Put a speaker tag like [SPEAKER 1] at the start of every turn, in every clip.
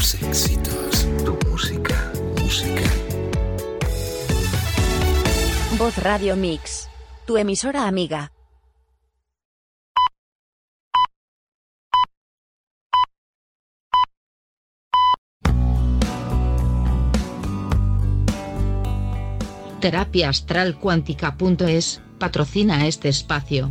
[SPEAKER 1] tus éxitos, tu música, música.
[SPEAKER 2] Voz Radio Mix, tu emisora amiga.
[SPEAKER 3] Terapia Astral Cuántica.es patrocina este espacio.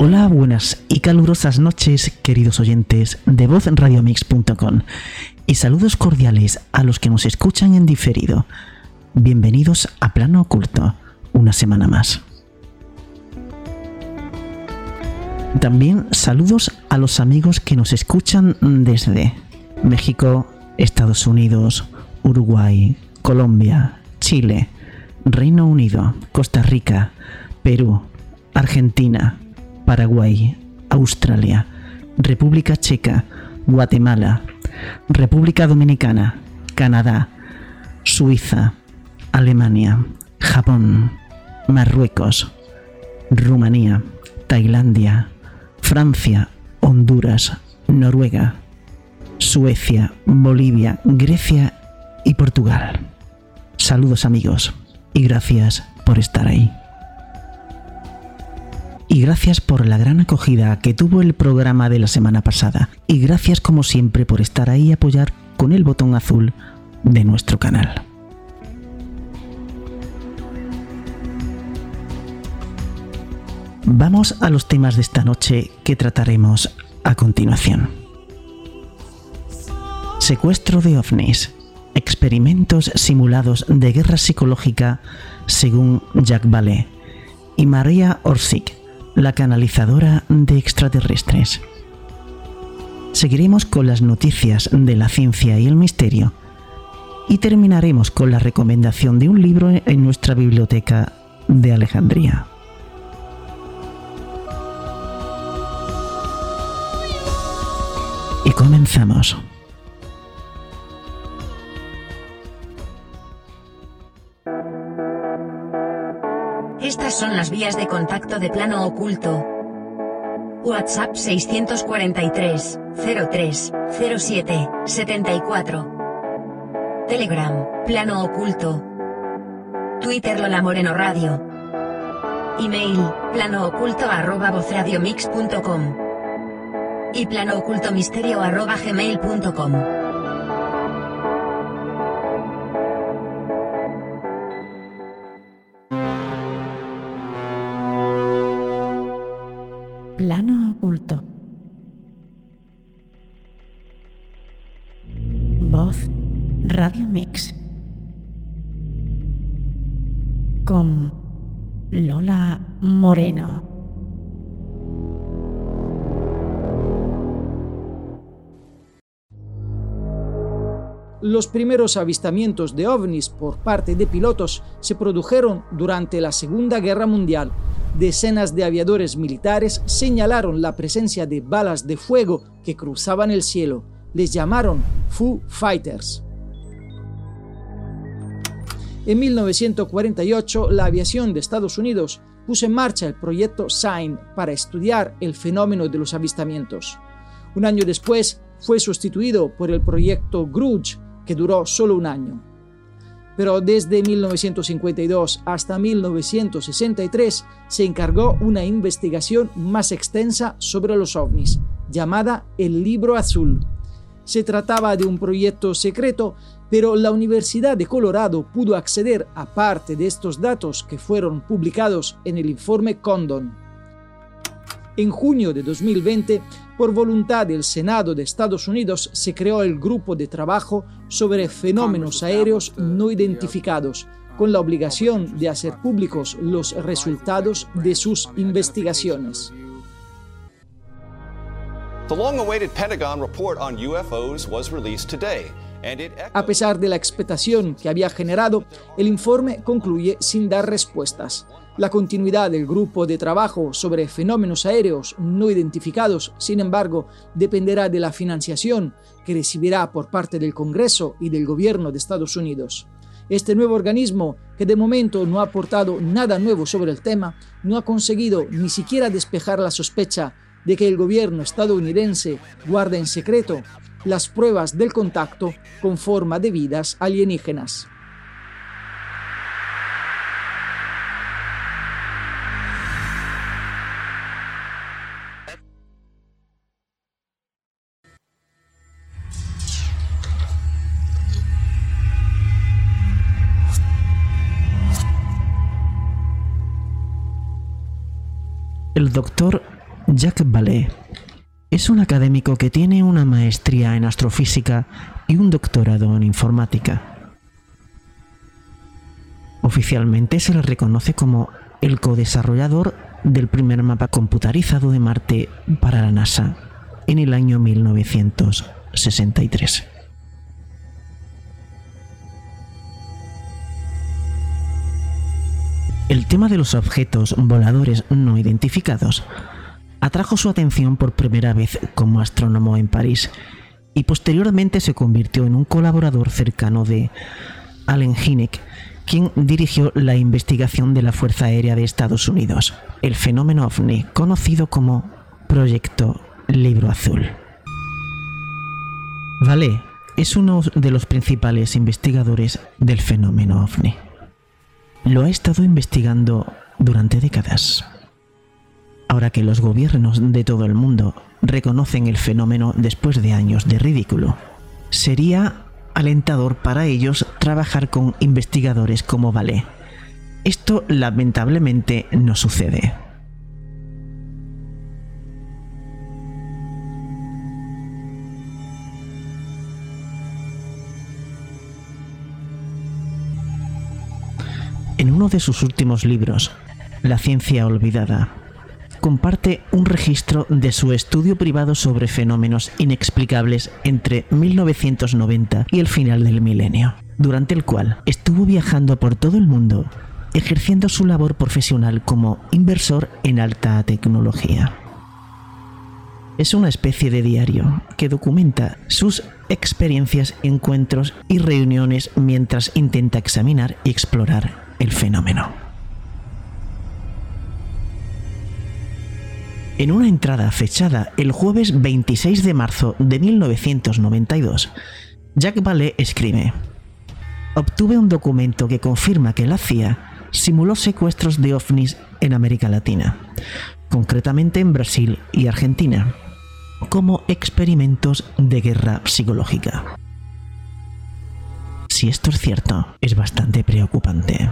[SPEAKER 4] Hola, buenas y calurosas noches, queridos oyentes de vozradiomix.com y saludos cordiales a los que nos escuchan en diferido. Bienvenidos a Plano Oculto, una semana más. También saludos a los amigos que nos escuchan desde México, Estados Unidos, Uruguay, Colombia, Chile, Reino Unido, Costa Rica, Perú, Argentina, Paraguay, Australia, República Checa, Guatemala, República Dominicana, Canadá, Suiza, Alemania, Japón, Marruecos, Rumanía, Tailandia, Francia, Honduras, Noruega, Suecia, Bolivia, Grecia y Portugal. Saludos amigos y gracias por estar ahí y gracias por la gran acogida que tuvo el programa de la semana pasada. Y gracias como siempre por estar ahí y apoyar con el botón azul de nuestro canal. Vamos a los temas de esta noche que trataremos a continuación. Secuestro de ovnis. Experimentos simulados de guerra psicológica según Jack Vallée y María Orsic la canalizadora de extraterrestres. Seguiremos con las noticias de la ciencia y el misterio y terminaremos con la recomendación de un libro en nuestra biblioteca de Alejandría. Y comenzamos.
[SPEAKER 2] Estas son las vías de contacto de plano oculto. WhatsApp 643 03 07 74. Telegram, plano oculto. Twitter Lola Moreno Radio. Email, plano oculto arroba vozradiomix.com. Y plano oculto misterio arroba gmail.com.
[SPEAKER 3] Moreno.
[SPEAKER 5] Los primeros avistamientos de ovnis por parte de pilotos se produjeron durante la Segunda Guerra Mundial. Decenas de aviadores militares señalaron la presencia de balas de fuego que cruzaban el cielo. Les llamaron Foo Fighters. En 1948, la aviación de Estados Unidos puso en marcha el proyecto SIGN para estudiar el fenómeno de los avistamientos. Un año después, fue sustituido por el proyecto Grudge, que duró solo un año. Pero desde 1952 hasta 1963 se encargó una investigación más extensa sobre los ovnis, llamada el Libro Azul. Se trataba de un proyecto secreto, pero la Universidad de Colorado pudo acceder a parte de estos datos que fueron publicados en el informe Condon. En junio de 2020, por voluntad del Senado de Estados Unidos, se creó el Grupo de Trabajo sobre Fenómenos Aéreos No Identificados, con la obligación de hacer públicos los resultados de sus investigaciones.
[SPEAKER 6] The long-awaited Pentagon report on UFOs was released today.
[SPEAKER 5] A pesar de la expectación que había generado, el informe concluye sin dar respuestas. La continuidad del grupo de trabajo sobre fenómenos aéreos no identificados, sin embargo, dependerá de la financiación que recibirá por parte del Congreso y del Gobierno de Estados Unidos. Este nuevo organismo, que de momento no ha aportado nada nuevo sobre el tema, no ha conseguido ni siquiera despejar la sospecha de que el gobierno estadounidense guarda en secreto las pruebas del contacto con forma de vidas alienígenas.
[SPEAKER 4] El doctor Jacques Vallée es un académico que tiene una maestría en astrofísica y un doctorado en informática. Oficialmente se le reconoce como el codesarrollador del primer mapa computarizado de Marte para la NASA en el año 1963. El tema de los objetos voladores no identificados atrajo su atención por primera vez como astrónomo en París y posteriormente se convirtió en un colaborador cercano de Allen Hynek, quien dirigió la investigación de la Fuerza Aérea de Estados Unidos, el fenómeno ovni, conocido como Proyecto Libro Azul. Vale es uno de los principales investigadores del fenómeno ovni. Lo ha estado investigando durante décadas. Ahora que los gobiernos de todo el mundo reconocen el fenómeno después de años de ridículo, sería alentador para ellos trabajar con investigadores como Vale. Esto lamentablemente no sucede. En uno de sus últimos libros, La ciencia olvidada, comparte un registro de su estudio privado sobre fenómenos inexplicables entre 1990 y el final del milenio, durante el cual estuvo viajando por todo el mundo ejerciendo su labor profesional como inversor en alta tecnología. Es una especie de diario que documenta sus experiencias, encuentros y reuniones mientras intenta examinar y explorar el fenómeno. En una entrada fechada el jueves 26 de marzo de 1992, Jack Vallée escribe, Obtuve un documento que confirma que la CIA simuló secuestros de ovnis en América Latina, concretamente en Brasil y Argentina, como experimentos de guerra psicológica. Si esto es cierto, es bastante preocupante.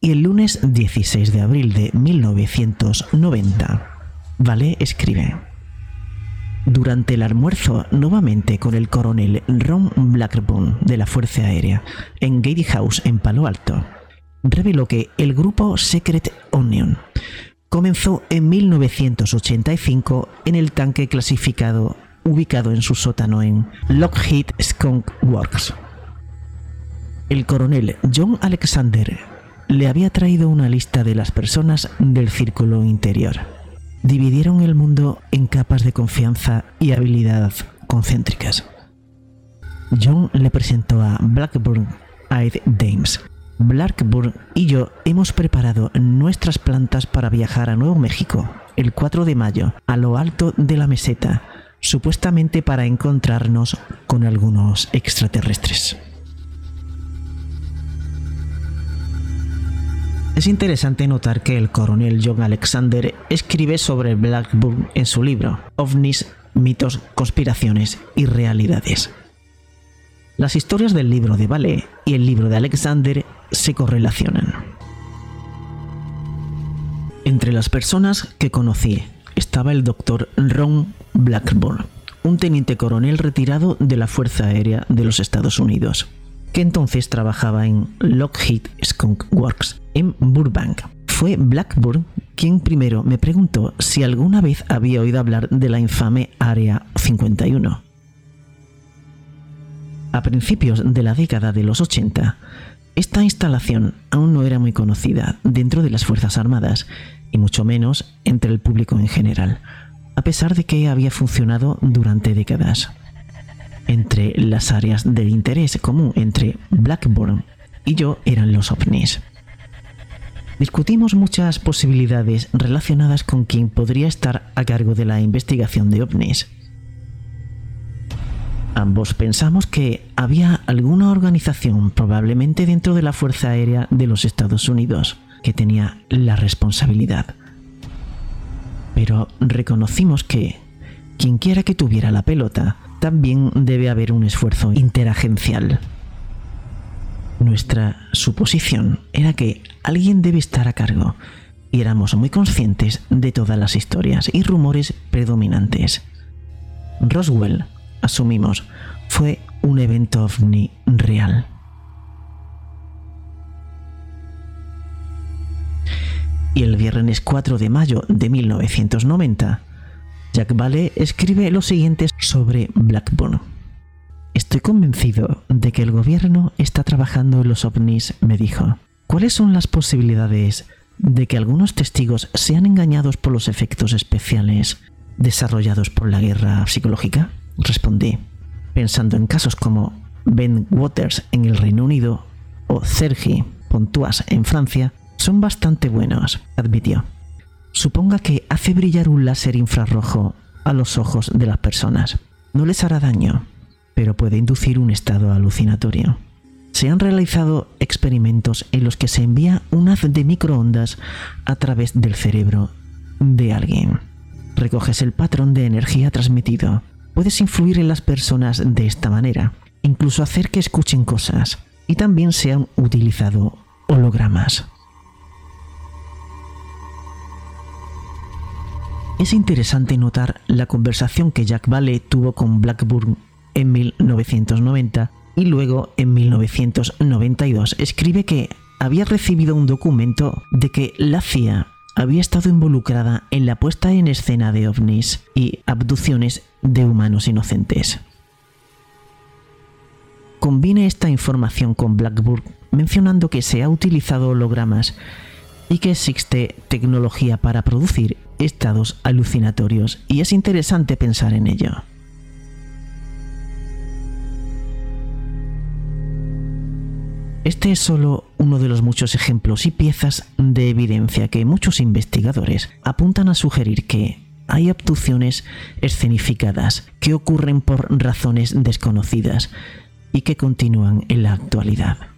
[SPEAKER 4] Y el lunes 16 de abril de 1990, Vale escribe. Durante el almuerzo nuevamente con el coronel Ron Blackburn de la Fuerza Aérea en Gady House en Palo Alto, reveló que el grupo Secret Onion comenzó en 1985 en el tanque clasificado ubicado en su sótano en Lockheed Skunk Works. El coronel John Alexander le había traído una lista de las personas del círculo interior dividieron el mundo en capas de confianza y habilidad concéntricas. John le presentó a Blackburn Eyed Dames. Blackburn y yo hemos preparado nuestras plantas para viajar a Nuevo México el 4 de mayo a lo alto de la meseta, supuestamente para encontrarnos con algunos extraterrestres. Es interesante notar que el coronel John Alexander escribe sobre Blackburn en su libro, OVNIs mitos, conspiraciones y realidades. Las historias del libro de Vale y el libro de Alexander se correlacionan. Entre las personas que conocí estaba el doctor Ron Blackburn, un teniente coronel retirado de la Fuerza Aérea de los Estados Unidos, que entonces trabajaba en Lockheed Skunk Works en Burbank. Fue Blackburn quien primero me preguntó si alguna vez había oído hablar de la infame Área 51. A principios de la década de los 80, esta instalación aún no era muy conocida dentro de las Fuerzas Armadas y mucho menos entre el público en general, a pesar de que había funcionado durante décadas. Entre las áreas de interés común entre Blackburn y yo eran los ovnis. Discutimos muchas posibilidades relacionadas con quien podría estar a cargo de la investigación de ovnis. Ambos pensamos que había alguna organización, probablemente dentro de la Fuerza Aérea de los Estados Unidos, que tenía la responsabilidad. Pero reconocimos que, quien quiera que tuviera la pelota, también debe haber un esfuerzo interagencial. Nuestra suposición era que alguien debe estar a cargo y éramos muy conscientes de todas las historias y rumores predominantes. Roswell, asumimos, fue un evento ovni real. Y el viernes 4 de mayo de 1990, Jack Vale escribe lo siguiente sobre Blackburn. Estoy convencido de que el gobierno está trabajando en los ovnis, me dijo. ¿Cuáles son las posibilidades de que algunos testigos sean engañados por los efectos especiales desarrollados por la guerra psicológica? Respondí, pensando en casos como Ben Waters en el Reino Unido o Sergi Pontoise en Francia, son bastante buenos, admitió. Suponga que hace brillar un láser infrarrojo a los ojos de las personas. No les hará daño, pero puede inducir un estado alucinatorio. Se han realizado experimentos en los que se envía un haz de microondas a través del cerebro de alguien. Recoges el patrón de energía transmitido. Puedes influir en las personas de esta manera, incluso hacer que escuchen cosas. Y también se han utilizado hologramas. Es interesante notar la conversación que Jack Vale tuvo con Blackburn en 1990 y luego en 1992 escribe que había recibido un documento de que la CIA había estado involucrada en la puesta en escena de ovnis y abducciones de humanos inocentes. Combine esta información con Blackburn mencionando que se ha utilizado hologramas y que existe tecnología para producir estados alucinatorios y es interesante pensar en ello. Este es solo uno de los muchos ejemplos y piezas de evidencia que muchos investigadores apuntan a sugerir que hay abducciones escenificadas que ocurren por razones desconocidas y que continúan en la actualidad.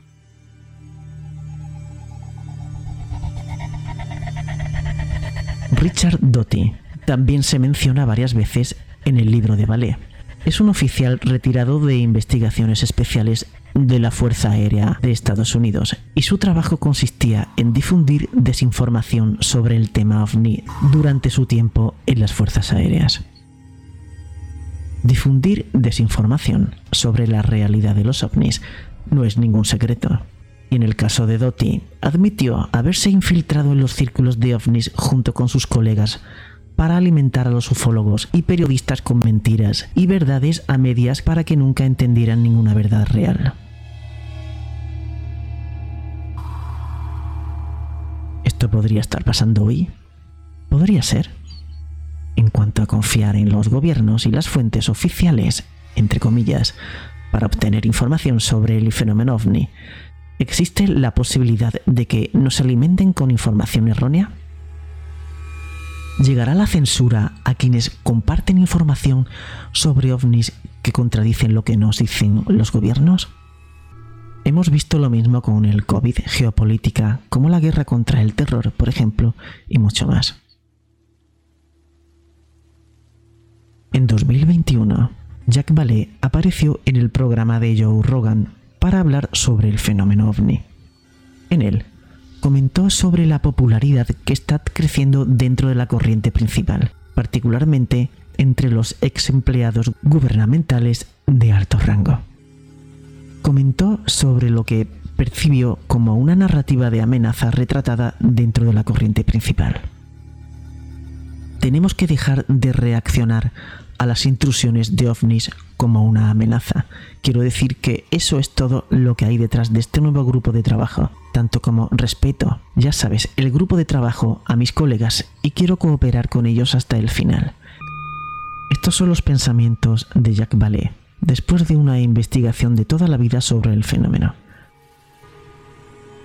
[SPEAKER 4] Richard Doty también se menciona varias veces en el libro de ballet. Es un oficial retirado de investigaciones especiales de la Fuerza Aérea de Estados Unidos y su trabajo consistía en difundir desinformación sobre el tema ovni durante su tiempo en las Fuerzas Aéreas. Difundir desinformación sobre la realidad de los ovnis no es ningún secreto. Y en el caso de Doty, admitió haberse infiltrado en los círculos de ovnis junto con sus colegas para alimentar a los ufólogos y periodistas con mentiras y verdades a medias para que nunca entendieran ninguna verdad real. ¿Esto podría estar pasando hoy? Podría ser. En cuanto a confiar en los gobiernos y las fuentes oficiales, entre comillas, para obtener información sobre el fenómeno ovni, ¿existe la posibilidad de que nos alimenten con información errónea? ¿Llegará la censura a quienes comparten información sobre ovnis que contradicen lo que nos dicen los gobiernos? Hemos visto lo mismo con el COVID, geopolítica, como la guerra contra el terror, por ejemplo, y mucho más. En 2021, Jack Ballet apareció en el programa de Joe Rogan para hablar sobre el fenómeno ovni. En él, comentó sobre la popularidad que está creciendo dentro de la corriente principal, particularmente entre los ex empleados gubernamentales de alto rango. Comentó sobre lo que percibió como una narrativa de amenaza retratada dentro de la corriente principal. Tenemos que dejar de reaccionar a las intrusiones de ovnis como una amenaza. Quiero decir que eso es todo lo que hay detrás de este nuevo grupo de trabajo, tanto como respeto, ya sabes, el grupo de trabajo a mis colegas y quiero cooperar con ellos hasta el final. Estos son los pensamientos de Jacques Vallée, después de una investigación de toda la vida sobre el fenómeno.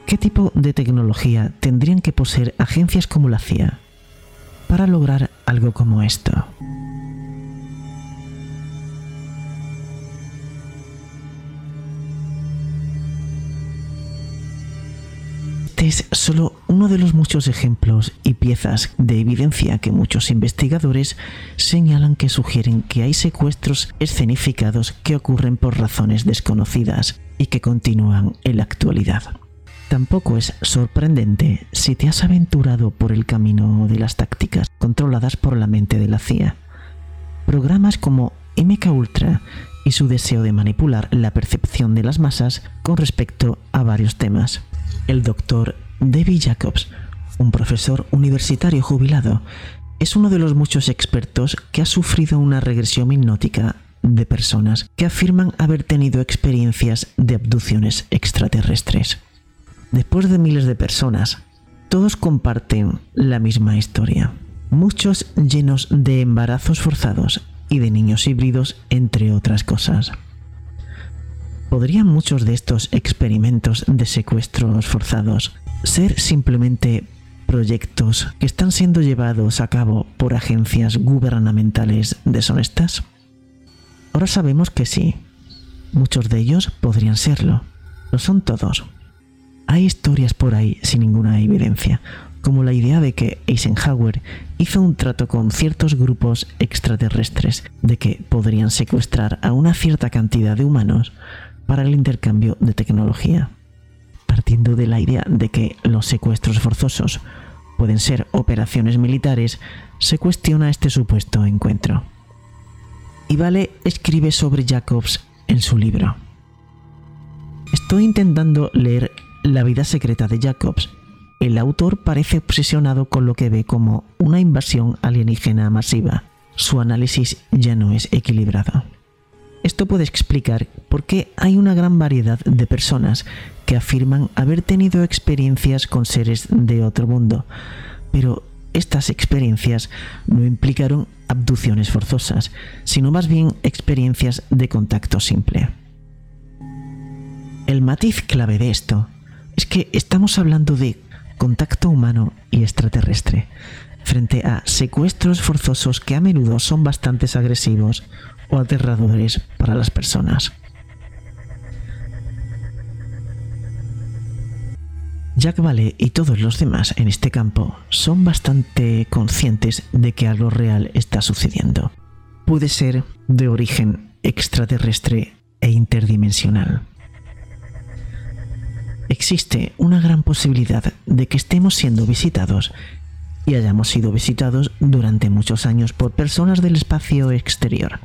[SPEAKER 4] ¿Qué tipo de tecnología tendrían que poseer agencias como la CIA para lograr algo como esto? Es solo uno de los muchos ejemplos y piezas de evidencia que muchos investigadores señalan que sugieren que hay secuestros escenificados que ocurren por razones desconocidas y que continúan en la actualidad. Tampoco es sorprendente si te has aventurado por el camino de las tácticas controladas por la mente de la CIA. Programas como MK Ultra y su deseo de manipular la percepción de las masas con respecto a varios temas el doctor David Jacobs, un profesor universitario jubilado, es uno de los muchos expertos que ha sufrido una regresión hipnótica de personas que afirman haber tenido experiencias de abducciones extraterrestres. Después de miles de personas, todos comparten la misma historia. Muchos llenos de embarazos forzados y de niños híbridos, entre otras cosas. ¿Podrían muchos de estos experimentos de secuestros forzados ser simplemente proyectos que están siendo llevados a cabo por agencias gubernamentales deshonestas? Ahora sabemos que sí. Muchos de ellos podrían serlo. Lo son todos. Hay historias por ahí sin ninguna evidencia, como la idea de que Eisenhower hizo un trato con ciertos grupos extraterrestres de que podrían secuestrar a una cierta cantidad de humanos para el intercambio de tecnología, partiendo de la idea de que los secuestros forzosos pueden ser operaciones militares, se cuestiona este supuesto encuentro. Y Vale escribe sobre Jacobs en su libro. Estoy intentando leer La vida secreta de Jacobs. El autor parece obsesionado con lo que ve como una invasión alienígena masiva. Su análisis ya no es equilibrado. Esto puede explicar por qué hay una gran variedad de personas que afirman haber tenido experiencias con seres de otro mundo, pero estas experiencias no implicaron abducciones forzosas, sino más bien experiencias de contacto simple. El matiz clave de esto es que estamos hablando de contacto humano y extraterrestre, frente a secuestros forzosos que a menudo son bastante agresivos o aterradores para las personas. Jack Vale y todos los demás en este campo son bastante conscientes de que algo real está sucediendo. Puede ser de origen extraterrestre e interdimensional. Existe una gran posibilidad de que estemos siendo visitados y hayamos sido visitados durante muchos años por personas del espacio exterior,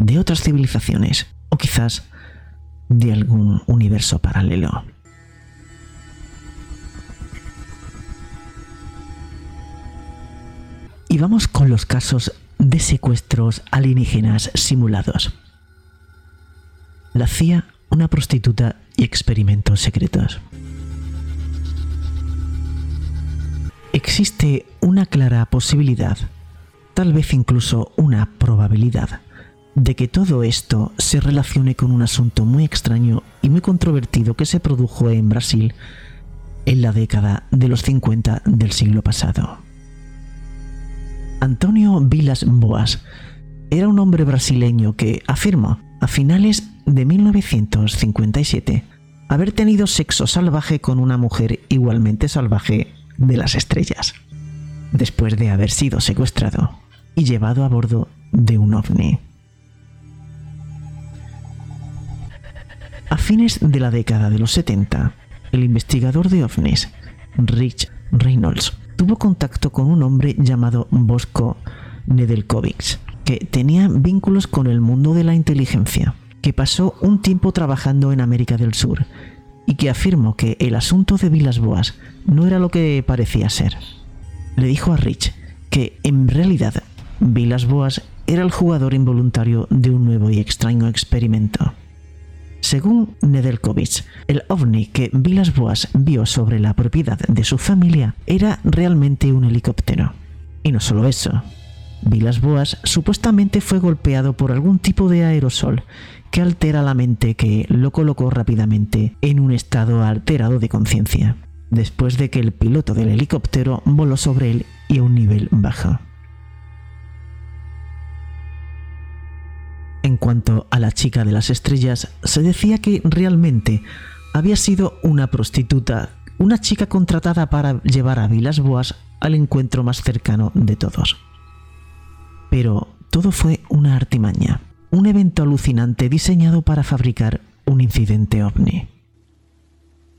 [SPEAKER 4] de otras civilizaciones o quizás de algún universo paralelo. Y vamos con los casos de secuestros alienígenas simulados. La CIA, una prostituta y experimentos secretos. Existe una clara posibilidad, tal vez incluso una probabilidad, de que todo esto se relacione con un asunto muy extraño y muy controvertido que se produjo en Brasil en la década de los 50 del siglo pasado. Antonio Vilas Boas era un hombre brasileño que afirmó a finales de 1957 haber tenido sexo salvaje con una mujer igualmente salvaje de las estrellas, después de haber sido secuestrado y llevado a bordo de un ovni. A fines de la década de los 70, el investigador de ovnis, Rich Reynolds, tuvo contacto con un hombre llamado Bosco Nedelkovic, que tenía vínculos con el mundo de la inteligencia, que pasó un tiempo trabajando en América del Sur y que afirmó que el asunto de Vilas Boas no era lo que parecía ser. Le dijo a Rich que en realidad Vilas Boas era el jugador involuntario de un nuevo y extraño experimento. Según Nedelkovic, el ovni que Vilas Boas vio sobre la propiedad de su familia era realmente un helicóptero. Y no solo eso, Vilas Boas supuestamente fue golpeado por algún tipo de aerosol que altera la mente que lo colocó rápidamente en un estado alterado de conciencia, después de que el piloto del helicóptero voló sobre él y a un nivel bajo. En cuanto a la chica de las estrellas, se decía que realmente había sido una prostituta, una chica contratada para llevar a Vilas Boas al encuentro más cercano de todos. Pero todo fue una artimaña, un evento alucinante diseñado para fabricar un incidente ovni.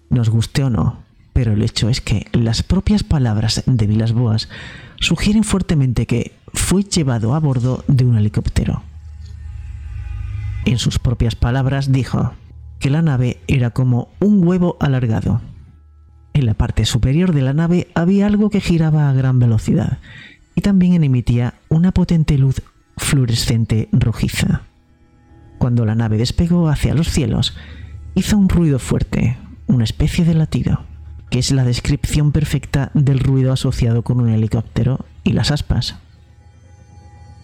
[SPEAKER 4] Nos guste o no, pero el hecho es que las propias palabras de Vilas Boas sugieren fuertemente que fue llevado a bordo de un helicóptero. En sus propias palabras dijo que la nave era como un huevo alargado. En la parte superior de la nave había algo que giraba a gran velocidad y también emitía una potente luz fluorescente rojiza. Cuando la nave despegó hacia los cielos, hizo un ruido fuerte, una especie de latido, que es la descripción perfecta del ruido asociado con un helicóptero y las aspas.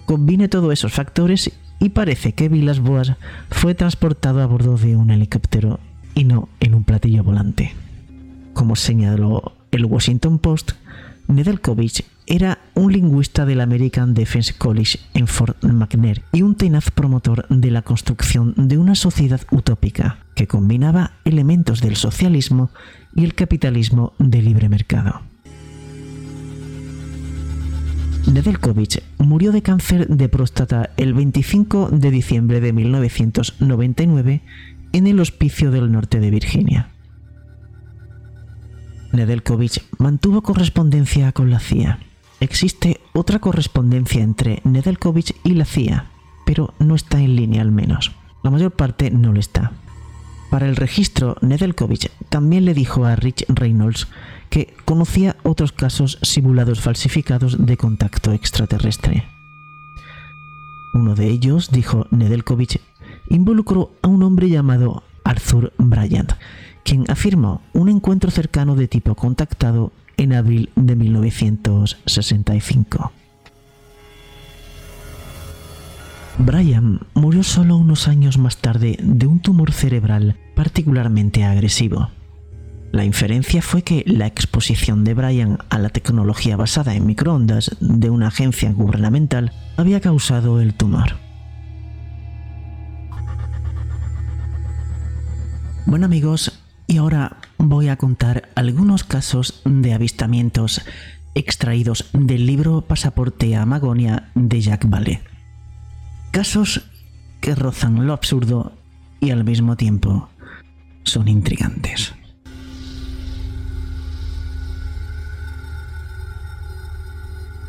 [SPEAKER 4] Combine todos esos factores y parece que Vilas Boas fue transportado a bordo de un helicóptero y no en un platillo volante. Como señaló el Washington Post, Nedeljkovic era un lingüista del American Defense College en Fort McNair y un tenaz promotor de la construcción de una sociedad utópica que combinaba elementos del socialismo y el capitalismo de libre mercado. Nedeljkovic murió de cáncer de próstata el 25 de diciembre de 1999 en el Hospicio del Norte de Virginia. Nedeljkovic mantuvo correspondencia con la CIA. Existe otra correspondencia entre Nedeljkovic y la CIA, pero no está en línea al menos. La mayor parte no lo está. Para el registro, Nedeljkovic también le dijo a Rich Reynolds que conocía otros casos simulados falsificados de contacto extraterrestre. Uno de ellos, dijo Nedeljkovic, involucró a un hombre llamado Arthur Bryant, quien afirmó un encuentro cercano de tipo contactado en abril de 1965. Brian murió solo unos años más tarde de un tumor cerebral particularmente agresivo. La inferencia fue que la exposición de Brian a la tecnología basada en microondas de una agencia gubernamental había causado el tumor. Bueno amigos, y ahora voy a contar algunos casos de avistamientos extraídos del libro Pasaporte a Magonia de Jack Vale. Casos que rozan lo absurdo y al mismo tiempo son intrigantes.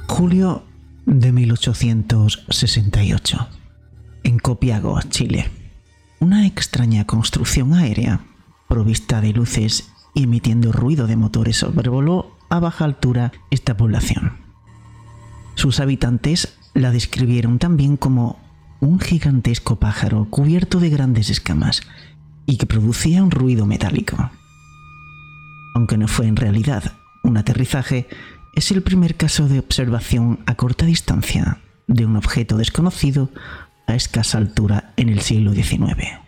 [SPEAKER 4] Julio de 1868. En Copiago, Chile. Una extraña construcción aérea, provista de luces y emitiendo ruido de motores, sobrevoló a baja altura esta población. Sus habitantes la describieron también como un gigantesco pájaro cubierto de grandes escamas y que producía un ruido metálico. Aunque no fue en realidad un aterrizaje, es el primer caso de observación a corta distancia de un objeto desconocido a escasa altura en el siglo XIX.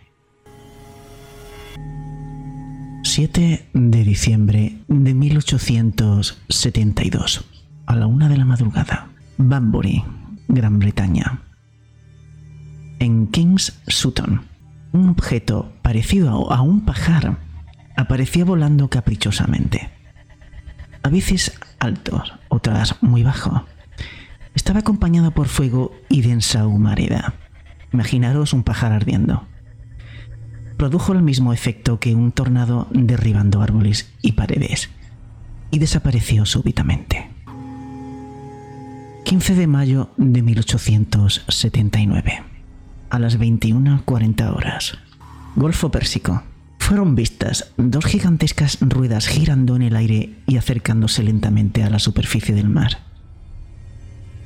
[SPEAKER 4] 7 de diciembre de 1872, a la una de la madrugada, Banbury, Gran Bretaña. En Kings Sutton, un objeto parecido a un pajar aparecía volando caprichosamente a veces altos, otras muy bajo, estaba acompañado por fuego y densa humareda. Imaginaros un pájaro ardiendo. Produjo el mismo efecto que un tornado derribando árboles y paredes, y desapareció súbitamente. 15 de mayo de 1879, a las 21.40 horas. Golfo Pérsico. Fueron vistas dos gigantescas ruedas girando en el aire y acercándose lentamente a la superficie del mar.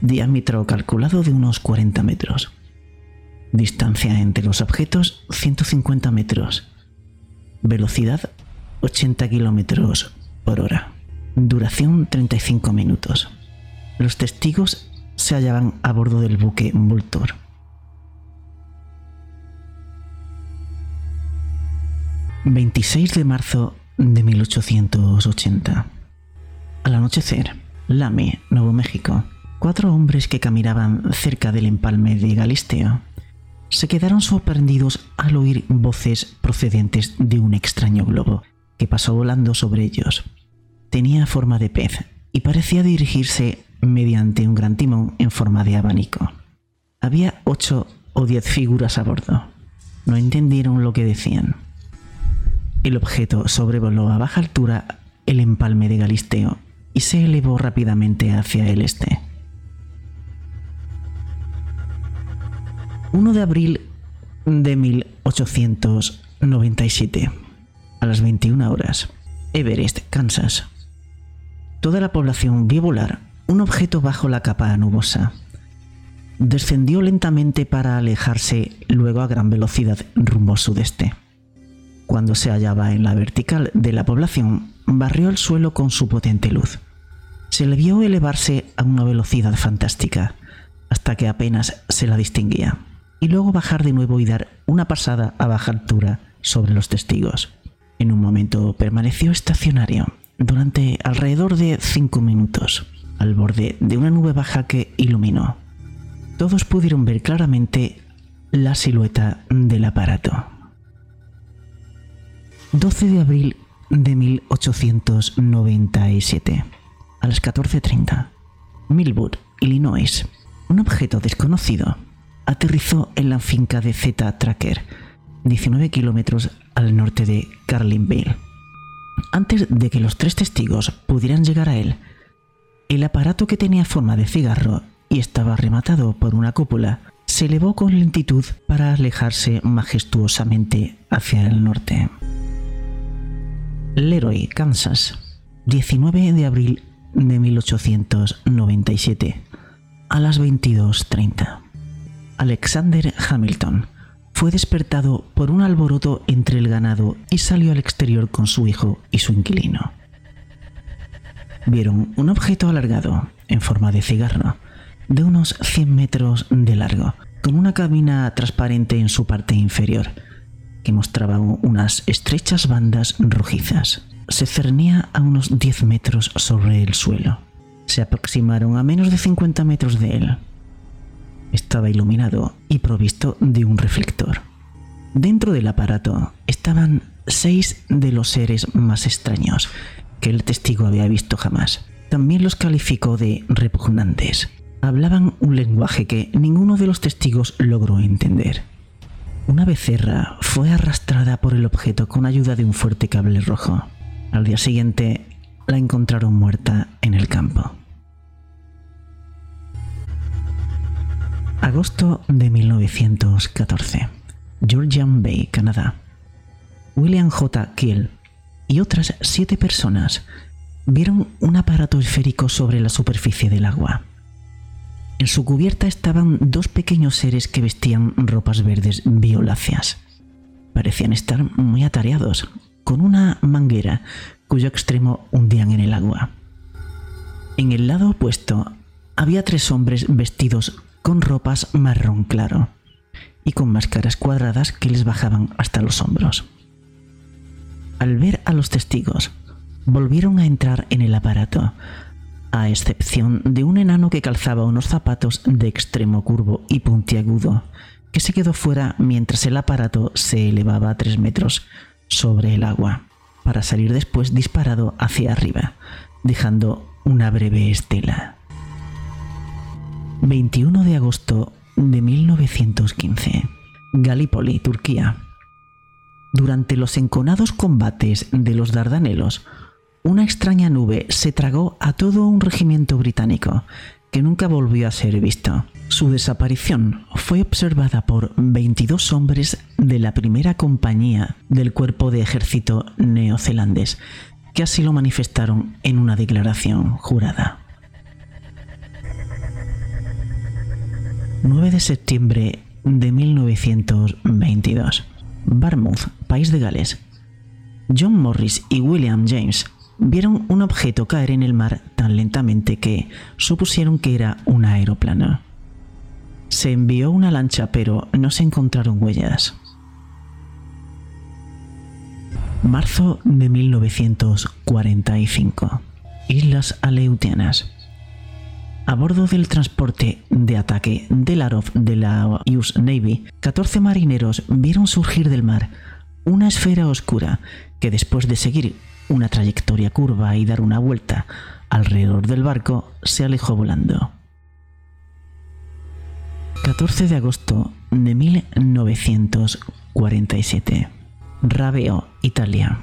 [SPEAKER 4] Diámetro calculado de unos 40 metros. Distancia entre los objetos 150 metros. Velocidad 80 kilómetros por hora. Duración 35 minutos. Los testigos se hallaban a bordo del buque Vulture. 26 de marzo de 1880. Al anochecer, Lame, Nuevo México, cuatro hombres que caminaban cerca del empalme de Galisteo se quedaron sorprendidos al oír voces procedentes de un extraño globo que pasó volando sobre ellos. Tenía forma de pez y parecía dirigirse mediante un gran timón en forma de abanico. Había ocho o diez figuras a bordo. No entendieron lo que decían. El objeto sobrevoló a baja altura el empalme de Galisteo y se elevó rápidamente hacia el este. 1 de abril de 1897, a las 21 horas, Everest, Kansas. Toda la población vio volar un objeto bajo la capa nubosa. Descendió lentamente para alejarse luego a gran velocidad rumbo sudeste. Cuando se hallaba en la vertical de la población, barrió el suelo con su potente luz. Se le vio elevarse a una velocidad fantástica, hasta que apenas se la distinguía, y luego bajar de nuevo y dar una pasada a baja altura sobre los testigos. En un momento permaneció estacionario durante alrededor de cinco minutos, al borde de una nube baja que iluminó. Todos pudieron ver claramente la silueta del aparato. 12 de abril de 1897, a las 14.30, Millwood, Illinois. Un objeto desconocido aterrizó en la finca de Z Tracker, 19 kilómetros al norte de Carlinville. Antes de que los tres testigos pudieran llegar a él, el aparato que tenía forma de cigarro y estaba rematado por una cúpula se elevó con lentitud para alejarse majestuosamente hacia el norte. Leroy, Kansas, 19 de abril de 1897, a las 22.30. Alexander Hamilton fue despertado por un alboroto entre el ganado y salió al exterior con su hijo y su inquilino. Vieron un objeto alargado, en forma de cigarro, de unos 100 metros de largo, con una cabina transparente en su parte inferior, que mostraba unas estrechas bandas rojizas. Se cernía a unos 10 metros sobre el suelo. Se aproximaron a menos de 50 metros de él. Estaba iluminado y provisto de un reflector. Dentro del aparato estaban seis de los seres más extraños que el testigo había visto jamás. También los calificó de repugnantes. Hablaban un lenguaje que ninguno de los testigos logró entender. Una becerra fue arrastrada por el objeto con ayuda de un fuerte cable rojo. Al día siguiente la encontraron muerta en el campo. Agosto de 1914. Georgian Bay, Canadá. William J. Kiel y otras siete personas vieron un aparato esférico sobre la superficie del agua. En su cubierta estaban dos pequeños seres que vestían ropas verdes violáceas. Parecían estar muy atareados, con una manguera cuyo extremo hundían en el agua. En el lado opuesto había tres hombres vestidos con ropas marrón claro y con máscaras cuadradas que les bajaban hasta los hombros. Al ver a los testigos, volvieron a entrar en el aparato, a excepción de un enano que calzaba unos zapatos de extremo curvo y puntiagudo, que se quedó fuera mientras el aparato se elevaba a tres metros sobre el agua, para salir después disparado hacia arriba, dejando una breve estela. 21 de agosto de 1915. Galípoli, Turquía. Durante los enconados combates de los Dardanelos, una extraña nube se tragó a todo un regimiento británico que nunca volvió a ser visto. Su desaparición fue observada por 22 hombres de la primera compañía del cuerpo de ejército neozelandés, que así lo manifestaron en una declaración jurada. 9 de septiembre de 1922. Barmouth, País de Gales. John Morris y William James vieron un objeto caer en el mar tan lentamente que supusieron que era un aeroplano. Se envió una lancha pero no se encontraron huellas. Marzo de 1945. Islas Aleutianas. A bordo del transporte de ataque del Arov de la US Navy, 14 marineros vieron surgir del mar una esfera oscura que después de seguir una trayectoria curva y dar una vuelta alrededor del barco, se alejó volando. 14 de agosto de 1947. Raveo, Italia.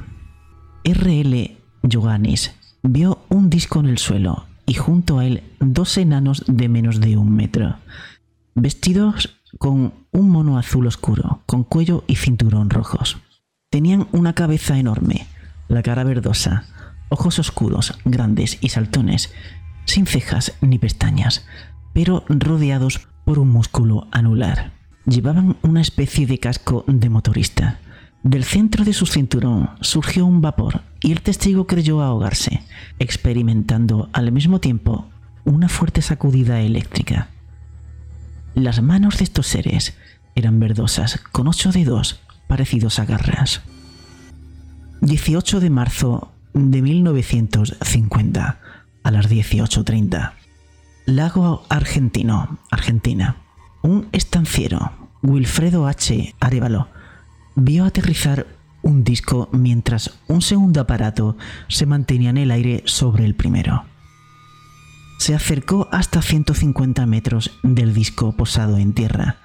[SPEAKER 4] R.L. Johannes vio un disco en el suelo y junto a él dos enanos de menos de un metro, vestidos con un mono azul oscuro, con cuello y cinturón rojos. Tenían una cabeza enorme, la cara verdosa, ojos oscuros, grandes y saltones, sin cejas ni pestañas, pero rodeados por un músculo anular. Llevaban una especie de casco de motorista. Del centro de su cinturón surgió un vapor y el testigo creyó ahogarse, experimentando al mismo tiempo una fuerte sacudida eléctrica. Las manos de estos seres eran verdosas, con ocho dedos parecidos a garras. 18 de marzo de 1950 a las 18.30. Lago Argentino, Argentina. Un estanciero, Wilfredo H. Arevalo, vio aterrizar un disco mientras un segundo aparato se mantenía en el aire sobre el primero. Se acercó hasta 150 metros del disco posado en tierra,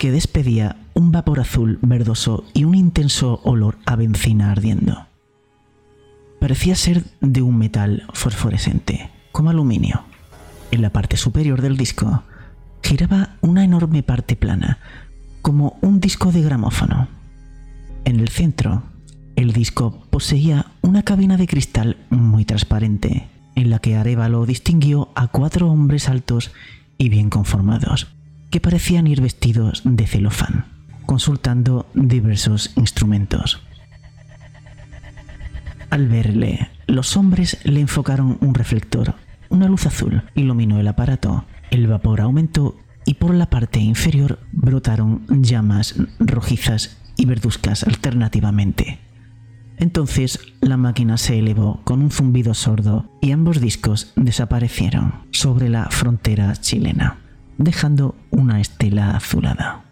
[SPEAKER 4] que despedía un vapor azul verdoso y un intenso olor a benzina ardiendo. Parecía ser de un metal fosforescente, como aluminio. En la parte superior del disco giraba una enorme parte plana, como un disco de gramófono. En el centro, el disco poseía una cabina de cristal muy transparente, en la que Arevalo distinguió a cuatro hombres altos y bien conformados, que parecían ir vestidos de celofán, consultando diversos instrumentos. Al verle, los hombres le enfocaron un reflector. Una luz azul iluminó el aparato. El vapor aumentó y por la parte inferior brotaron llamas rojizas y verduzcas alternativamente. Entonces la máquina se elevó con un zumbido sordo y ambos discos desaparecieron sobre la frontera chilena, dejando una estela azulada.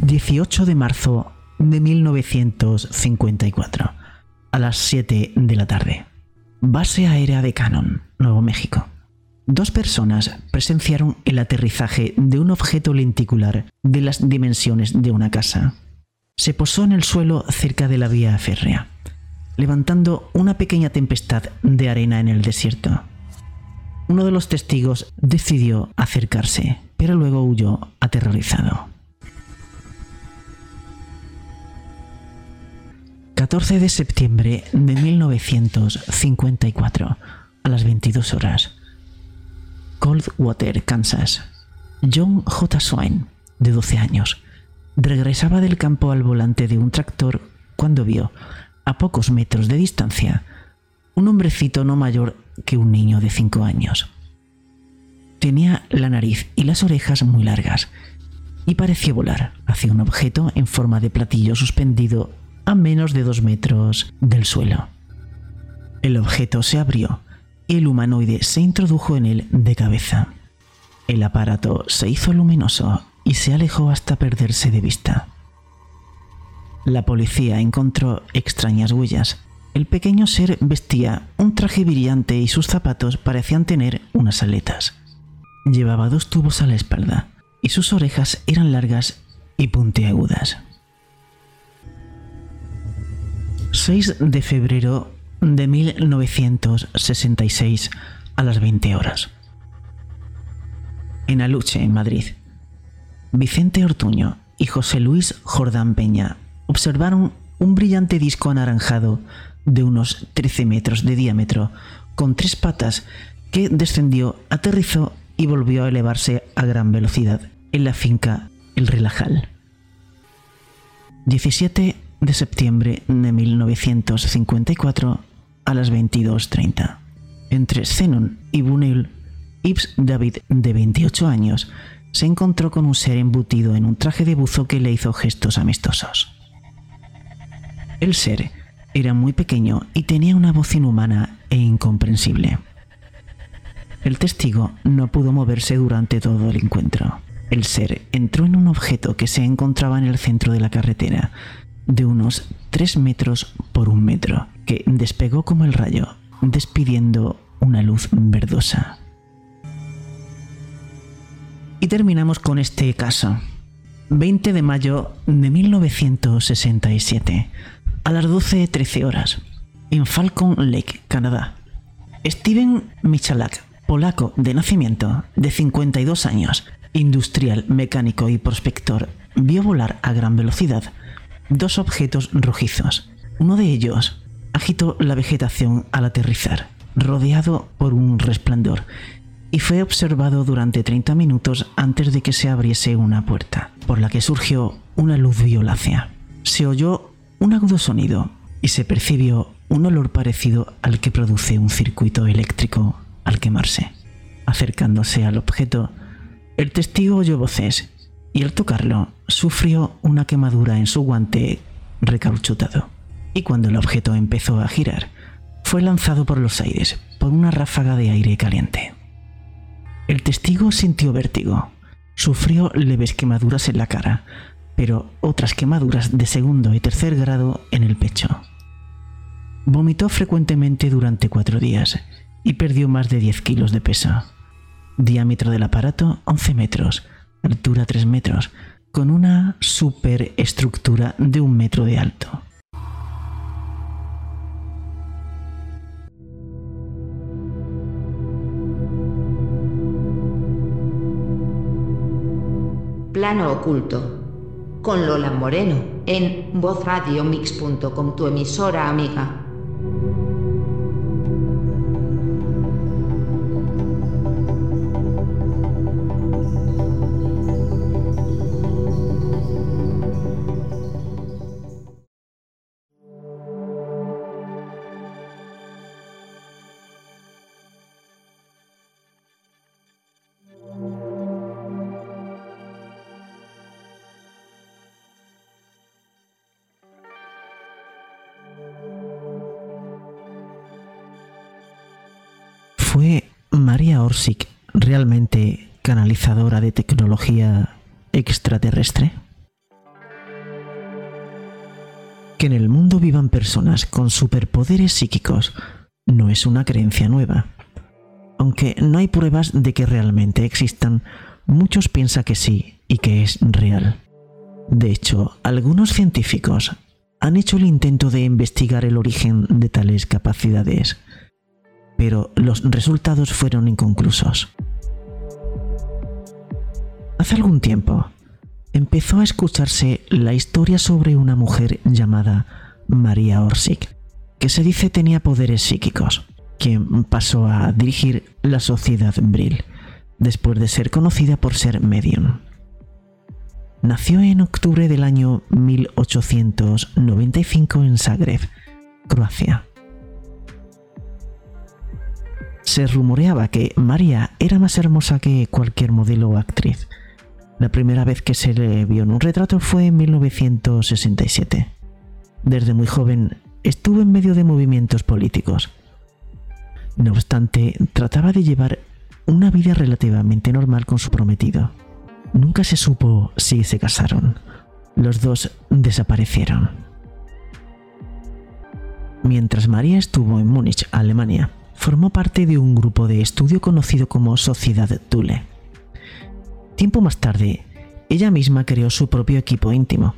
[SPEAKER 4] ...18 de marzo de 1954... ...a las 7 de la tarde... Base aérea de Cannon, Nuevo México. Dos personas presenciaron el aterrizaje de un objeto lenticular de las dimensiones de una casa. Se posó en el suelo cerca de la vía férrea, levantando una pequeña tempestad de arena en el desierto. Uno de los testigos decidió acercarse, pero luego huyó aterrorizado. 14 de septiembre de 1954, a las 22 horas. Coldwater, Kansas. John J. Swain, de 12 años, regresaba del campo al volante de un tractor cuando vio, a pocos metros de distancia, un hombrecito no mayor que un niño de 5 años. Tenía la nariz y las orejas muy largas y parecía volar hacia un objeto en forma de platillo suspendido a menos de dos metros del suelo. El objeto se abrió y el humanoide se introdujo en él de cabeza. El aparato se hizo luminoso y se alejó hasta perderse de vista. La policía encontró extrañas huellas. El pequeño ser vestía un traje brillante y sus zapatos parecían tener unas aletas. Llevaba dos tubos a la espalda y sus orejas eran largas y puntiagudas. 6 de febrero de 1966 a las 20 horas. En Aluche, en Madrid, Vicente Ortuño y José Luis Jordán Peña observaron un brillante disco anaranjado de unos 13 metros de diámetro, con tres patas, que descendió, aterrizó y volvió a elevarse a gran velocidad en la finca El Relajal. 17 de septiembre de 1954 a las 22.30. Entre Zenon y Bunel, Ibs David, de 28 años, se encontró con un ser embutido en un traje de buzo que le hizo gestos amistosos. El ser era muy pequeño y tenía una voz inhumana e incomprensible. El testigo no pudo moverse durante todo el encuentro. El ser entró en un objeto que se encontraba en el centro de la carretera, de unos 3 metros por un metro, que despegó como el rayo, despidiendo una luz verdosa. Y terminamos con este caso. 20 de mayo de 1967, a las 12.13 horas, en Falcon Lake, Canadá. Steven Michalak, polaco de nacimiento, de 52 años, industrial, mecánico y prospector, vio volar a gran velocidad dos objetos rojizos. Uno de ellos agitó la vegetación al aterrizar, rodeado por un resplandor, y fue observado durante 30 minutos antes de que se abriese una puerta, por la que surgió una luz violácea. Se oyó un agudo sonido y se percibió un olor parecido al que produce un circuito eléctrico al quemarse. Acercándose al objeto, el testigo oyó voces y al tocarlo sufrió una quemadura en su guante recauchutado. Y cuando el objeto empezó a girar, fue lanzado por los aires por una ráfaga de aire caliente. El testigo sintió vértigo, sufrió leves quemaduras en la cara, pero otras quemaduras de segundo y tercer grado en el pecho. Vomitó frecuentemente durante cuatro días y perdió más de 10 kilos de peso. Diámetro del aparato 11 metros, altura 3 metros, con una superestructura de un metro de alto.
[SPEAKER 3] Plano oculto. Con Lola Moreno, en vozradiomix.com, tu emisora amiga.
[SPEAKER 4] Realmente canalizadora de tecnología extraterrestre? Que en el mundo vivan personas con superpoderes psíquicos no es una creencia nueva. Aunque no hay pruebas de que realmente existan, muchos piensan que sí y que es real. De hecho, algunos científicos han hecho el intento de investigar el origen de tales capacidades pero los resultados fueron inconclusos. Hace algún tiempo empezó a escucharse la historia sobre una mujer llamada María Orsic, que se dice tenía poderes psíquicos, quien pasó a dirigir la sociedad Brill, después de ser conocida por ser medium. Nació en octubre del año 1895 en Zagreb, Croacia se rumoreaba que María era más hermosa que cualquier modelo o actriz. La primera vez que se le vio en un retrato fue en 1967. Desde muy joven estuvo en medio de movimientos políticos. No obstante, trataba de llevar una vida relativamente normal con su prometido. Nunca se supo si se casaron los dos desaparecieron. Mientras María estuvo en Múnich, Alemania, formó parte de un grupo de estudio conocido como Sociedad Thule. Tiempo más tarde, ella misma creó su propio equipo íntimo,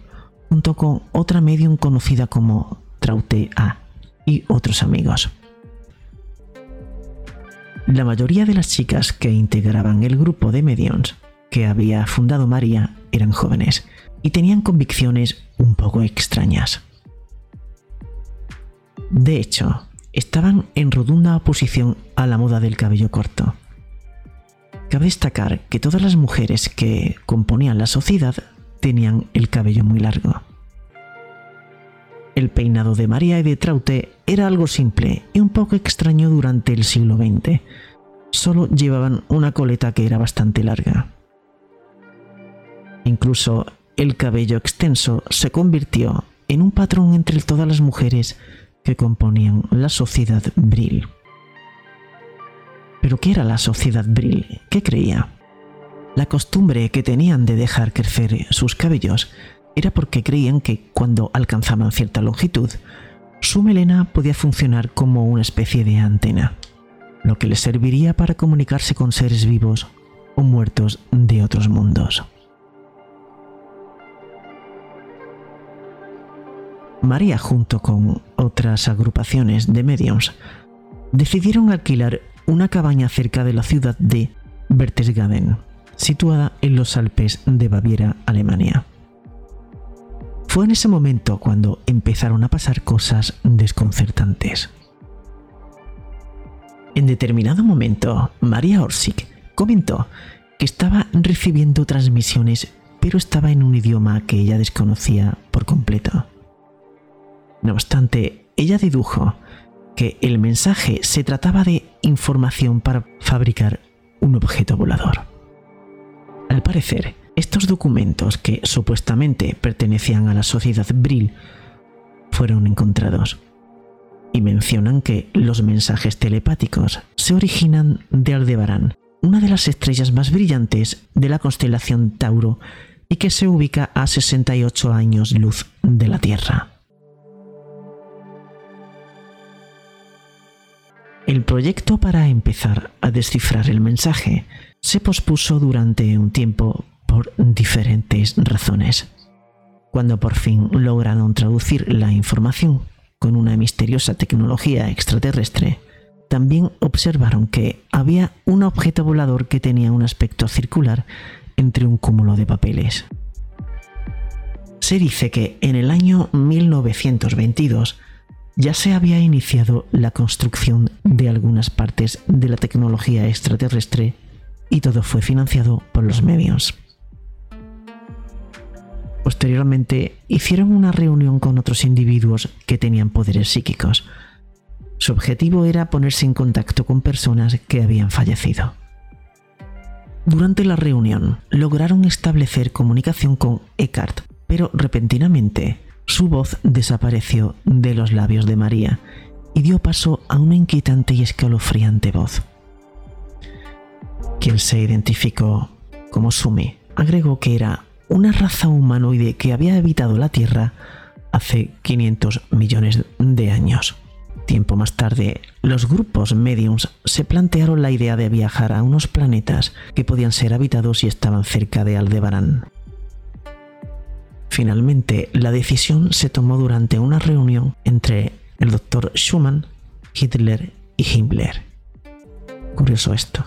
[SPEAKER 4] junto con otra medium conocida como Traute A y otros amigos. La mayoría de las chicas que integraban el grupo de mediums que había fundado María eran jóvenes y tenían convicciones un poco extrañas. De hecho, estaban en rotunda oposición a la moda del cabello corto. Cabe destacar que todas las mujeres que componían la sociedad tenían el cabello muy largo. El peinado de María y de Traute era algo simple y un poco extraño durante el siglo XX. Solo llevaban una coleta que era bastante larga. Incluso el cabello extenso se convirtió en un patrón entre todas las mujeres que componían la sociedad Brill. ¿Pero qué era la sociedad Brill? ¿Qué creía? La costumbre que tenían de dejar crecer sus cabellos era porque creían que cuando alcanzaban cierta longitud, su melena podía funcionar como una especie de antena, lo que les serviría para comunicarse con seres vivos o muertos de otros mundos. María junto con otras agrupaciones de mediums decidieron alquilar una cabaña cerca de la ciudad de Berchtesgaden, situada en los Alpes de Baviera, Alemania. Fue en ese momento cuando empezaron a pasar cosas desconcertantes. En determinado momento, María Orsic comentó que estaba recibiendo transmisiones, pero estaba en un idioma que ella desconocía por completo. No obstante, ella dedujo que el mensaje se trataba de información para fabricar un objeto volador. Al parecer, estos documentos que supuestamente pertenecían a la sociedad Brill fueron encontrados y mencionan que los mensajes telepáticos se originan de Aldebarán, una de las estrellas más brillantes de la constelación Tauro y que se ubica a 68 años luz de la Tierra. El proyecto para empezar a descifrar el mensaje se pospuso durante un tiempo por diferentes razones. Cuando por fin lograron traducir la información con una misteriosa tecnología extraterrestre, también observaron que había un objeto volador que tenía un aspecto circular entre un cúmulo de papeles. Se dice que en el año 1922 ya se había iniciado la construcción de algunas partes de la tecnología extraterrestre y todo fue financiado por los medios. Posteriormente hicieron una reunión con otros individuos que tenían poderes psíquicos. Su objetivo era ponerse en contacto con personas que habían fallecido. Durante la reunión lograron establecer comunicación con Eckhart, pero repentinamente su voz desapareció de los labios de María y dio paso a una inquietante y escalofriante voz. Quien se identificó como Sumi agregó que era una raza humanoide que había habitado la Tierra hace 500 millones de años. Tiempo más tarde, los grupos mediums se plantearon la idea de viajar a unos planetas que podían ser habitados y estaban cerca de Aldebarán. Finalmente, la decisión se tomó durante una reunión entre el doctor Schumann, Hitler y Himmler. Curioso esto.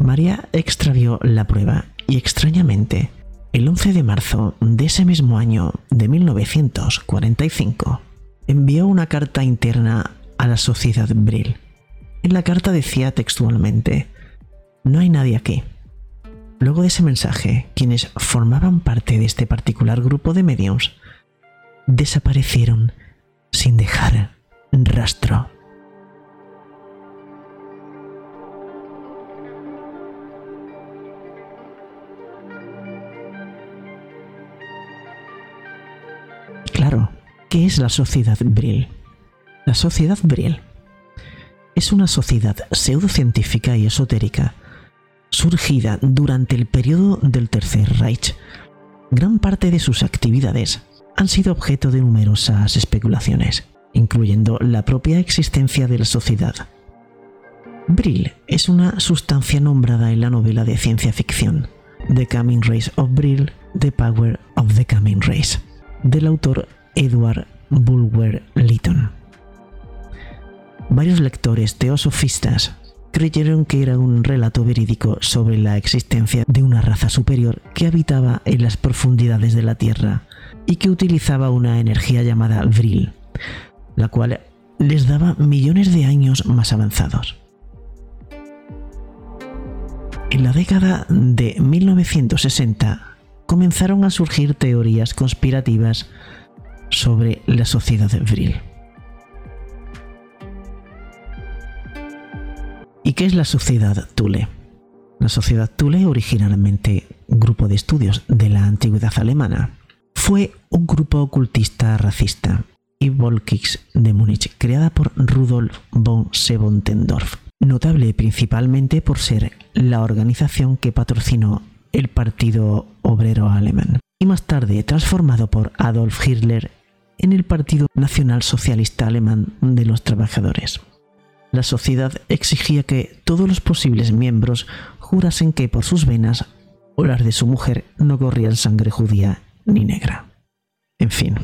[SPEAKER 4] María extravió la prueba y extrañamente, el 11 de marzo de ese mismo año de 1945, envió una carta interna a la sociedad Brill. En la carta decía textualmente, no hay nadie aquí. Luego de ese mensaje, quienes formaban parte de este particular grupo de mediums desaparecieron sin dejar rastro. Claro, ¿qué es la sociedad Brill? La sociedad Brill es una sociedad pseudocientífica y esotérica surgida durante el periodo del Tercer Reich. Gran parte de sus actividades han sido objeto de numerosas especulaciones, incluyendo la propia existencia de la sociedad. Brill es una sustancia nombrada en la novela de ciencia ficción The Coming Race of Brill, The Power of the Coming Race, del autor Edward Bulwer Lytton. Varios lectores teosofistas creyeron que era un relato verídico sobre la existencia de una raza superior que habitaba en las profundidades de la Tierra y que utilizaba una energía llamada Vril, la cual les daba millones de años más avanzados. En la década de 1960 comenzaron a surgir teorías conspirativas sobre la sociedad de Vril. ¿Y qué es la sociedad Thule? La sociedad Thule, originalmente grupo de estudios de la antigüedad alemana, fue un grupo ocultista racista y Volkix de Múnich, creada por Rudolf von Sebontendorf, notable principalmente por ser la organización que patrocinó el Partido Obrero Alemán, y más tarde transformado por Adolf Hitler en el Partido Nacional Socialista Alemán de los Trabajadores. La sociedad exigía que todos los posibles miembros jurasen que por sus venas o las de su mujer no corrían sangre judía ni negra. En fin,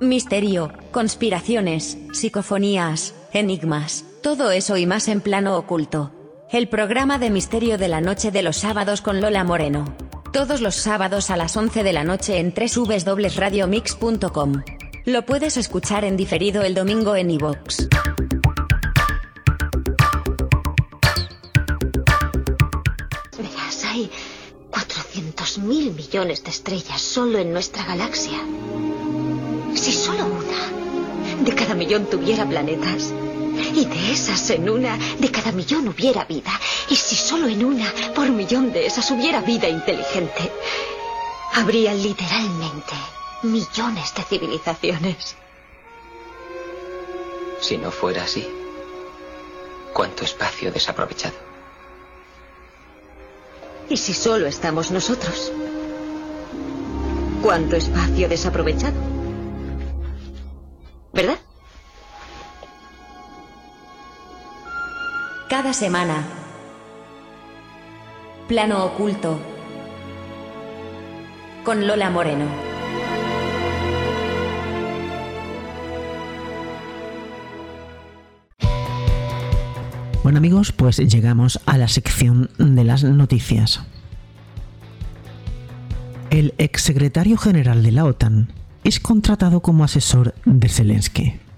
[SPEAKER 2] Misterio, conspiraciones, psicofonías, enigmas, todo eso y más en plano oculto. El programa de misterio de la noche de los sábados con Lola Moreno. Todos los sábados a las 11 de la noche en www.radiomix.com. Lo puedes escuchar en diferido el domingo en iVox.
[SPEAKER 7] Verás, hay 400 mil millones de estrellas solo en nuestra galaxia. Si solo una de cada millón tuviera planetas, y de esas en una de cada millón hubiera vida, y si solo en una por millón de esas hubiera vida inteligente, habría literalmente millones de civilizaciones.
[SPEAKER 8] Si no fuera así, ¿cuánto espacio desaprovechado?
[SPEAKER 7] ¿Y si solo estamos nosotros? ¿Cuánto espacio desaprovechado? ¿Verdad?
[SPEAKER 2] Cada semana. Plano oculto. Con Lola Moreno.
[SPEAKER 4] Bueno amigos, pues llegamos a la sección de las noticias. El exsecretario general de la OTAN es contratado como asesor de Zelensky.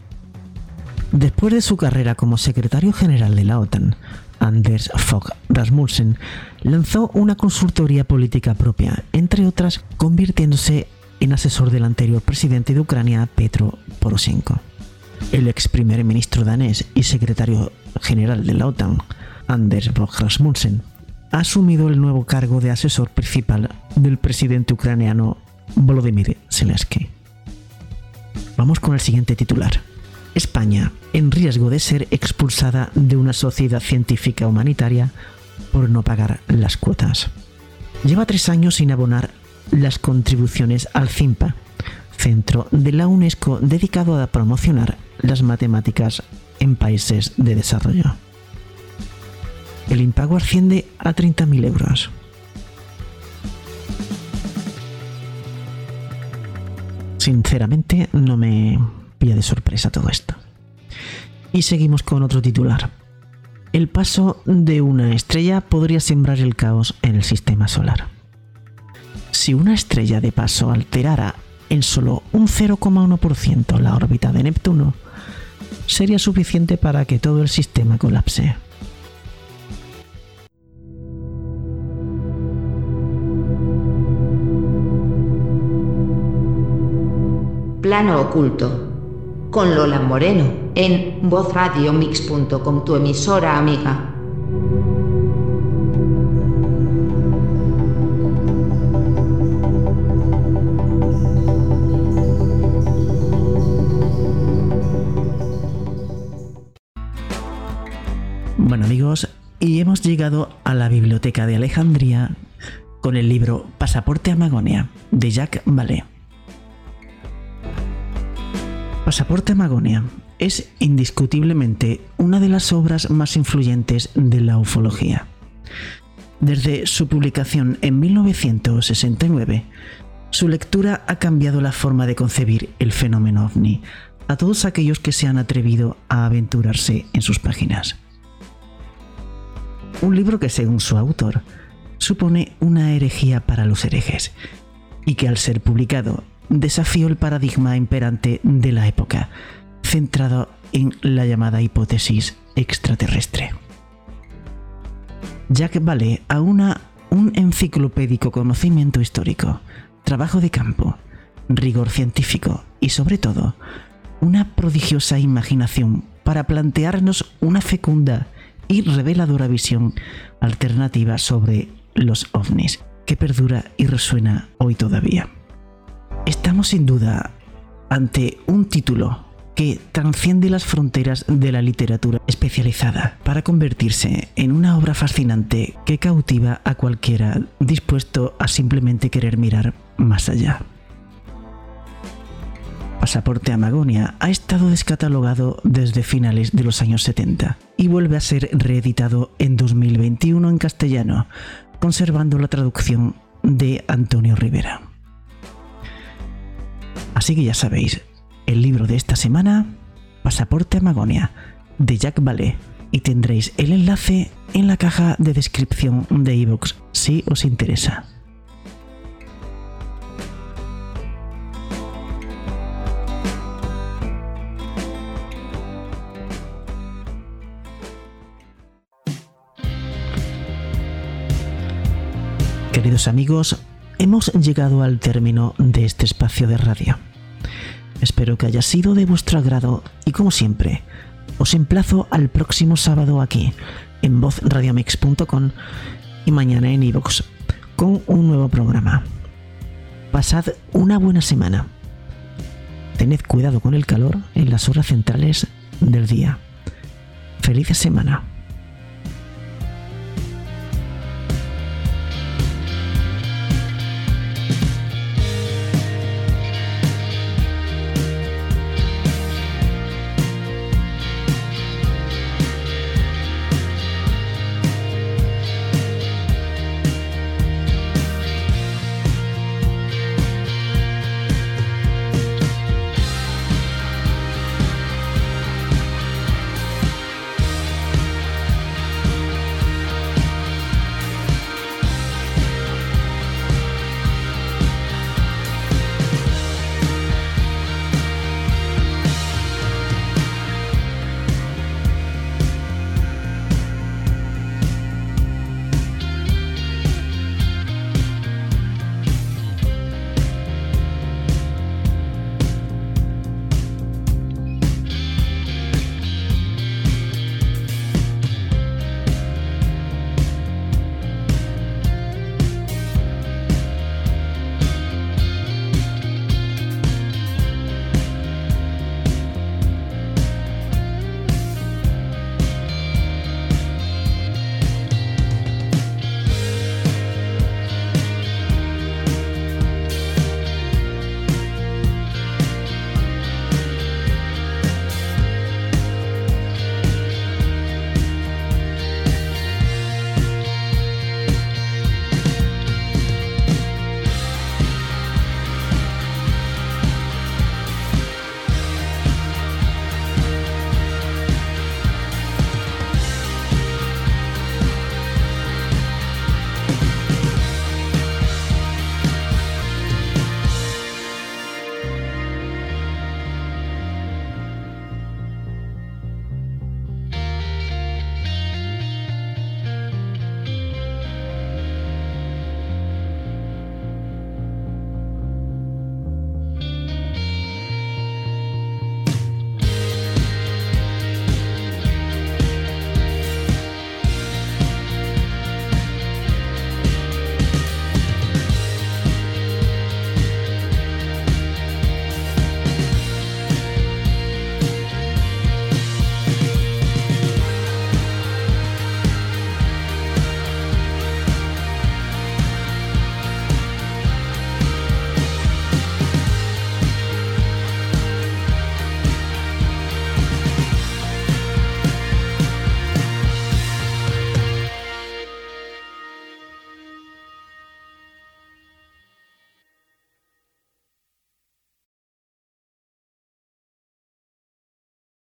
[SPEAKER 4] Después de su carrera como secretario general de la OTAN, Anders Fogh Rasmussen lanzó una consultoría política propia, entre otras convirtiéndose en asesor del anterior presidente de Ucrania, Petro Poroshenko. El ex primer ministro danés y secretario general de la OTAN, Anders Fogh Rasmussen, ha asumido el nuevo cargo de asesor principal del presidente ucraniano Volodymyr Zelensky. Vamos con el siguiente titular. España en riesgo de ser expulsada de una sociedad científica humanitaria por no pagar las cuotas. Lleva tres años sin abonar las contribuciones al CIMPA, centro de la UNESCO dedicado a promocionar las matemáticas en países de desarrollo. El impago asciende a 30.000 euros. Sinceramente no me de sorpresa todo esto. Y seguimos con otro titular. El paso de una estrella podría sembrar el caos en el sistema solar. Si una estrella de paso alterara en solo un 0,1% la órbita de Neptuno, sería suficiente para que todo el sistema colapse.
[SPEAKER 3] Plano oculto con Lola Moreno en vozradiomix.com, tu emisora amiga.
[SPEAKER 4] Bueno amigos, y hemos llegado a la biblioteca de Alejandría con el libro Pasaporte a Magonia de Jacques Vallée. Pasaporte a Magonia es indiscutiblemente una de las obras más influyentes de la ufología. Desde su publicación en 1969, su lectura ha cambiado la forma de concebir el fenómeno ovni a todos aquellos que se han atrevido a aventurarse en sus páginas. Un libro que, según su autor, supone una herejía para los herejes y que al ser publicado desafió el paradigma imperante de la época, centrado en la llamada hipótesis extraterrestre. Jacques Vallée aúna un enciclopédico conocimiento histórico, trabajo de campo, rigor científico y sobre todo una prodigiosa imaginación para plantearnos una fecunda y reveladora visión alternativa sobre los ovnis que perdura y resuena hoy todavía. Estamos sin duda ante un título que transciende las fronteras de la literatura especializada para convertirse en una obra fascinante que cautiva a cualquiera dispuesto a simplemente querer mirar más allá. Pasaporte a Magonia ha estado descatalogado desde finales de los años 70 y vuelve a ser reeditado en 2021 en castellano, conservando la traducción de Antonio Rivera. Así que ya sabéis, el libro de esta semana, Pasaporte a Magonia, de Jack Vallée, y tendréis el enlace en la caja de descripción de iVoox si os interesa. Queridos amigos, hemos llegado al término de este espacio de radio. Espero que haya sido de vuestro agrado y como siempre, os emplazo al próximo sábado aquí, en vozradiomix.com y mañana en iVoox, con un nuevo programa. Pasad una buena semana. Tened cuidado con el calor en las horas centrales del día. Feliz semana.